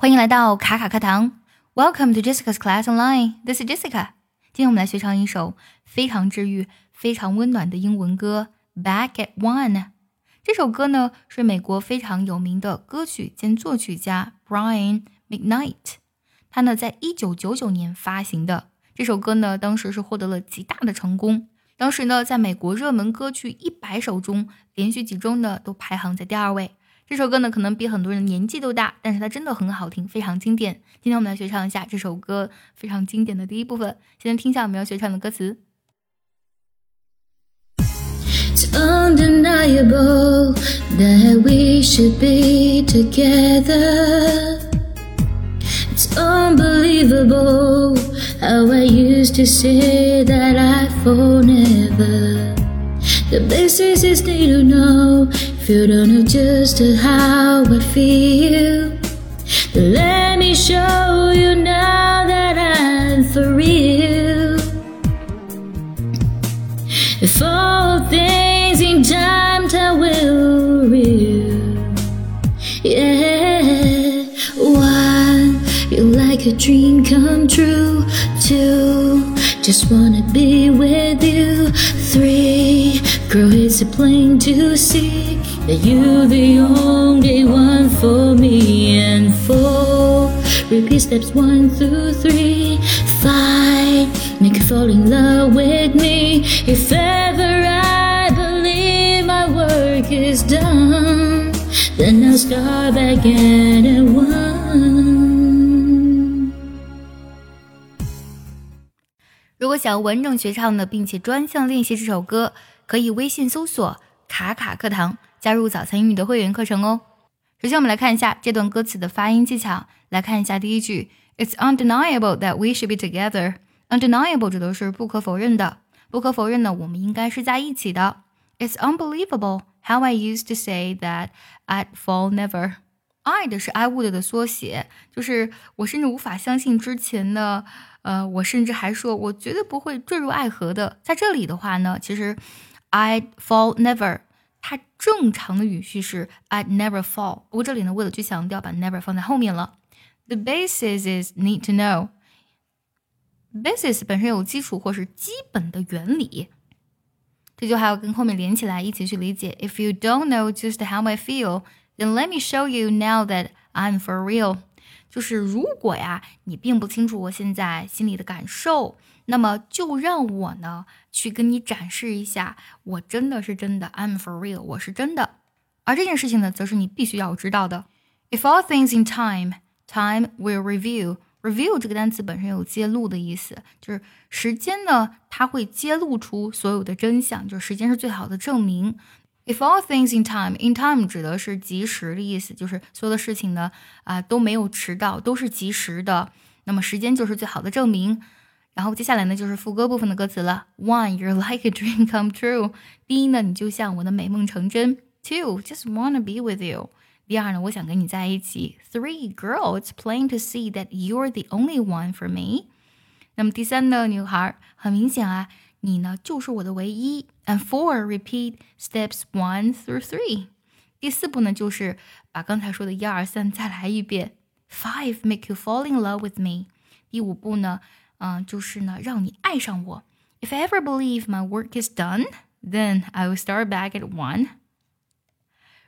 欢迎来到卡卡课堂，Welcome to Jessica's Class Online. This is Jessica. 今天我们来学唱一首非常治愈、非常温暖的英文歌《Back at One》。这首歌呢是美国非常有名的歌曲兼作曲家 Brian McKnight，他呢在一九九九年发行的。这首歌呢当时是获得了极大的成功，当时呢在美国热门歌曲一百首中，连续几周呢都排行在第二位。这首歌呢，可能比很多人年纪都大，但是它真的很好听，非常经典。今天我们来学唱一下这首歌非常经典的第一部分。先听一下我们要学唱的歌词。It's undeniable that we should be together. It's unbelievable how I used to say that I'd fall never. The basis is need to know you don't know just how I feel. Let me show you now that I'm for real. If all things in time time will real. Yeah. One, you're like a dream come true. Two, just wanna be with you. Three, girl, it's a plain to see that you're the only one for me. And four, repeat steps one through three. Five, make you fall in love with me. If ever I believe my work is done, then I'll start back at one. 如果想要完整学唱的，并且专项练习这首歌， 可以微信搜索“卡卡课堂”，加入早餐英语的会员课程哦。首先，我们来看一下这段歌词的发音技巧。来看一下第一句：It's undeniable that we should be together。Undeniable 指的是不可否认的，不可否认的，我们应该是在一起的。It's unbelievable how I used to say that I'd fall never。I 的是 I would 的缩写，就是我甚至无法相信之前的。呃，我甚至还说，我绝对不会坠入爱河的。在这里的话呢，其实 I'd fall never，它正常的语序是 I'd never fall。不过这里呢，为了去强调，把 never 放在后面了。The basis is need to know。basis 本身有基础或是基本的原理，这就还要跟后面连起来一起去理解。If you don't know just how I feel, then let me show you now that I'm for real。就是如果呀，你并不清楚我现在心里的感受， 那么就让我呢去跟你展示一下，我真的是真的，I'm for real，我是真的。而这件事情呢，则是你必须要知道的。If all things in time, time will reveal. Reveal 这个单词本身有揭露的意思，就是时间呢，它会揭露出所有的真相，就是时间是最好的证明。If all things in time, in time 指的是及时的意思，就是所有的事情呢，啊都没有迟到，都是及时的。那么时间就是最好的证明。然后接下来呢，就是副歌部分的歌词了。One, you're like a dream come true。第一呢，你就像我的美梦成真。Two, just wanna be with you。第二呢，我想跟你在一起。Three, girl, it's plain to see that you're the only one for me。那么第三呢，女孩，很明显啊。你呢就是我的唯一。And four repeat steps one through three。第四步呢就是把刚才说的一二三再来一遍。Five make you fall in love with me。第五步呢， 嗯，就是呢让你爱上我。If ever believe my work is done, then I will start back at one。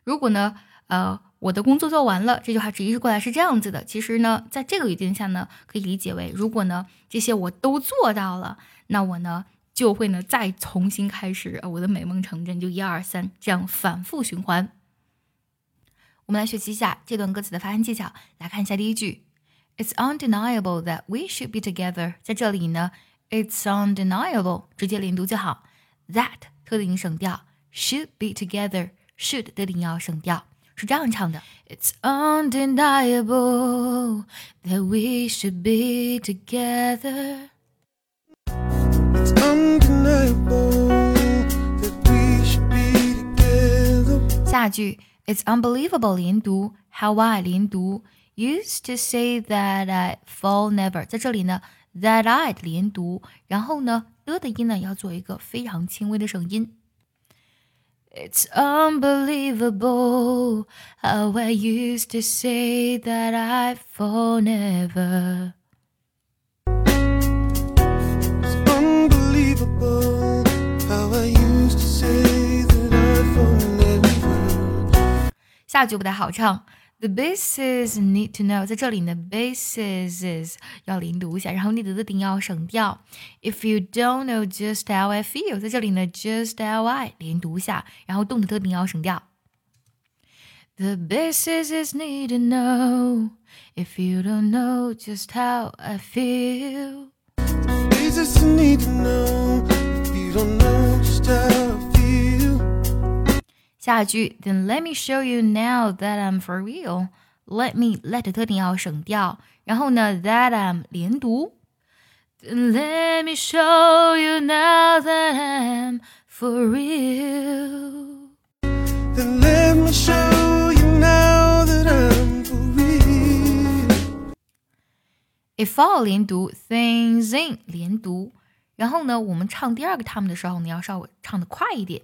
如果呢，呃，我的工作做完了，这句话直译过来是这样子的。其实呢，在这个语境下呢，可以理解为，如果呢这些我都做到了，那我呢。就会呢再重新开始，我的美梦成真，就一二三这样反复循环。我们来学习一下这段歌词的发音技巧。来看一下第一句 It's undeniable that we should be together。在这里呢，it's undeniable 直接连读就好，that 特定省掉，should be together should 特定要省掉，是这样唱的：It's undeniable that we should be together。It's undeniable that we should be together。下句 It's unbelievable 连读，how I 连读。，Used to say that I fall never，在这里呢，that I 连读，然后呢的的音呢要做一个非常轻微的省音。It's unbelievable how I used to say that I fall never. It's unbelievable how I used to say that I'd fall never. 下句不太好唱。The basis need to know，在这里呢，basis 要连读一下，然后 need 的定要省掉。If you don't know just how I feel，在这里呢，just how I 连读一下，然后动的特定要省掉。The basis is need to know. If you don't know just how I feel. Is this you need to know if you don't know just how I feel? 下句，Then let me show you now that I'm for real. Let me let 特定要省掉，然后呢，that I'm 连读。Then let me show you now that I'm for real. Then let me show you now that I'm for real. If all 连读，things in 连读，然后呢，我们唱第二个 time 的时候呢，要稍微唱的快一点。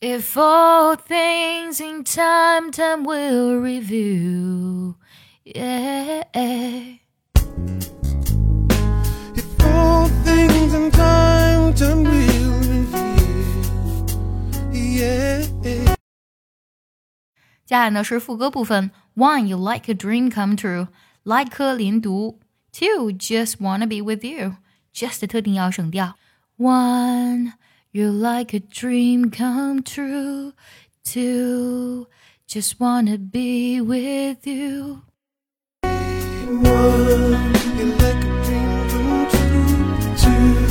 If all things in time, time will review. Yeah. If all things in time, time will reveal. Yeah. 接下来呢是副歌部分。One, you like a dream come true. Like 连读。Two, just wanna be with you. Just 特定要省掉。One, you like a dream come true. Two, just wanna be with you. One, you like a dream come true. Two,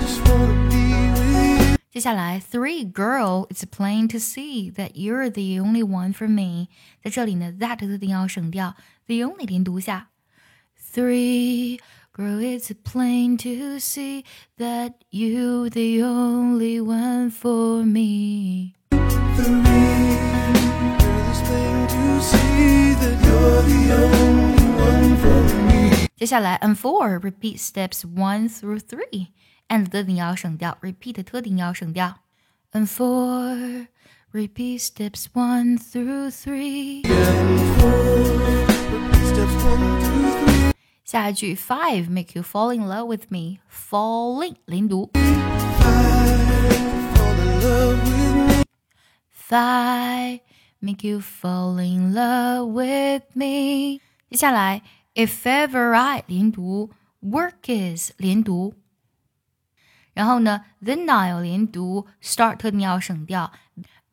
just wanna be with you. 接下来，Three girl, it's plain to see that you're the only one for me。在这里呢，that 特定要省掉，the only 连读下。Three girl, it's plain to see that you the only one for me。 Three, girl, it's plain to see that you're the only one for me. 接下来，and four repeat steps one through three。and 特定要省掉，repeat 特定要省掉。and four repeat steps one through three。 下一句 five make you fall in love with me. Falling 零读 five make you fall in love with me. if ever I 零读 work is 连读，然后呢，then I'll 连读，start 特定要省掉。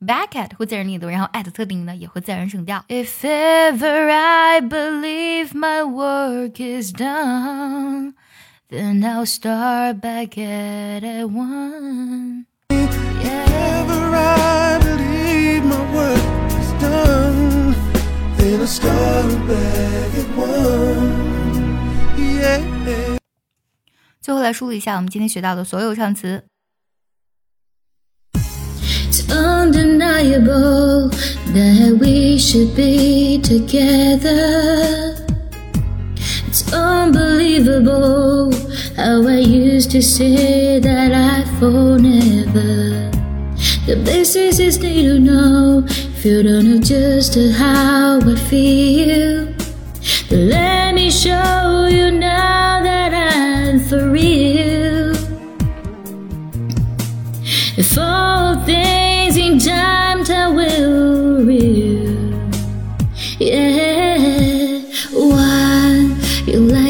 ，back at 会自然连读，然后 at 特定呢也会自然省掉。If ever I believe my work is done, then I'll start back at at one. Ever I believe my work is done, then I start back at one. Yeah. 最后来梳理一下我们今天学到的所有唱词。 That we should be together. It's unbelievable how I used to say that I'd fall never. The basis is need to know if you don't know just how I feel. Then let me show you now that I'm for real. If all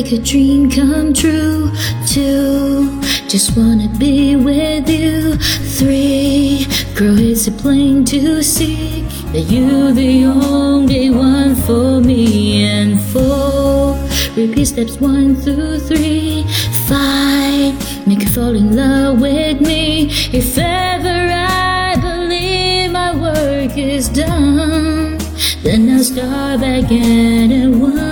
like a dream come true. Two, just wanna be with you. Three, girl, it's a plain to see that you're the only one for me. And four, repeat steps one through three. Five, make you fall in love with me. If ever I believe my work is done, then I'll start back at one.